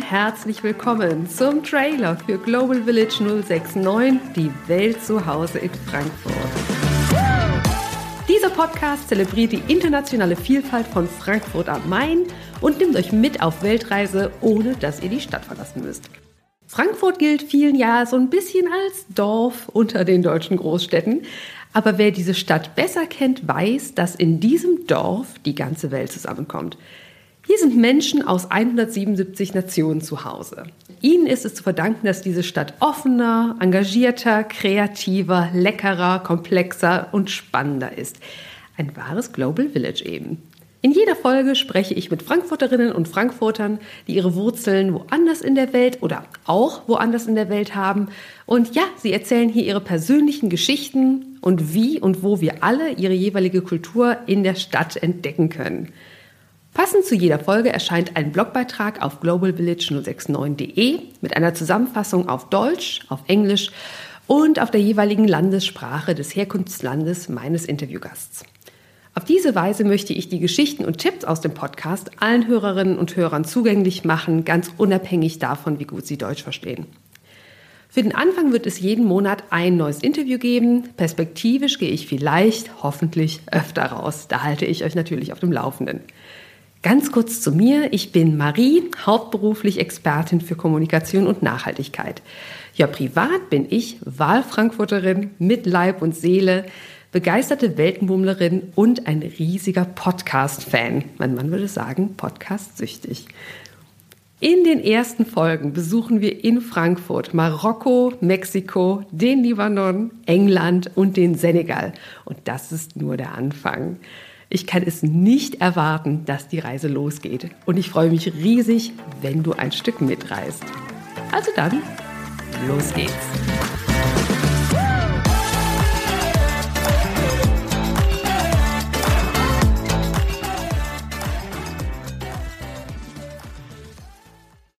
herzlich willkommen zum Trailer für Global Village 069, die Welt zu Hause in Frankfurt. Dieser Podcast zelebriert die internationale Vielfalt von Frankfurt am Main und nimmt euch mit auf Weltreise, ohne dass ihr die Stadt verlassen müsst. Frankfurt gilt vielen ja so ein bisschen als Dorf unter den deutschen Großstädten. Aber wer diese Stadt besser kennt, weiß, dass in diesem Dorf die ganze Welt zusammenkommt. Hier sind Menschen aus 177 Nationen zu Hause. Ihnen ist es zu verdanken, dass diese Stadt offener, engagierter, kreativer, leckerer, komplexer und spannender ist. Ein wahres Global Village eben. In jeder Folge spreche ich mit Frankfurterinnen und Frankfurtern, die ihre Wurzeln woanders in der Welt oder auch woanders in der Welt haben. Und ja, sie erzählen hier ihre persönlichen Geschichten und wie und wo wir alle ihre jeweilige Kultur in der Stadt entdecken können. Passend zu jeder Folge erscheint ein Blogbeitrag auf globalvillage069.de mit einer Zusammenfassung auf Deutsch, auf Englisch und auf der jeweiligen Landessprache des Herkunftslandes meines Interviewgasts. Auf diese Weise möchte ich die Geschichten und Tipps aus dem Podcast allen Hörerinnen und Hörern zugänglich machen, ganz unabhängig davon, wie gut sie Deutsch verstehen. Für den Anfang wird es jeden Monat ein neues Interview geben. Perspektivisch gehe ich vielleicht, hoffentlich öfter raus. Da halte ich euch natürlich auf dem Laufenden. Ganz kurz zu mir. Ich bin Marie, hauptberuflich Expertin für Kommunikation und Nachhaltigkeit. Ja, privat bin ich Wahlfrankfurterin mit Leib und Seele, begeisterte Weltenbummlerin und ein riesiger Podcast-Fan. Mein Mann würde sagen, Podcast-süchtig. In den ersten Folgen besuchen wir in Frankfurt Marokko, Mexiko, den Libanon, England und den Senegal. Und das ist nur der Anfang. Ich kann es nicht erwarten, dass die Reise losgeht. Und ich freue mich riesig, wenn du ein Stück mitreist. Also dann, los geht's.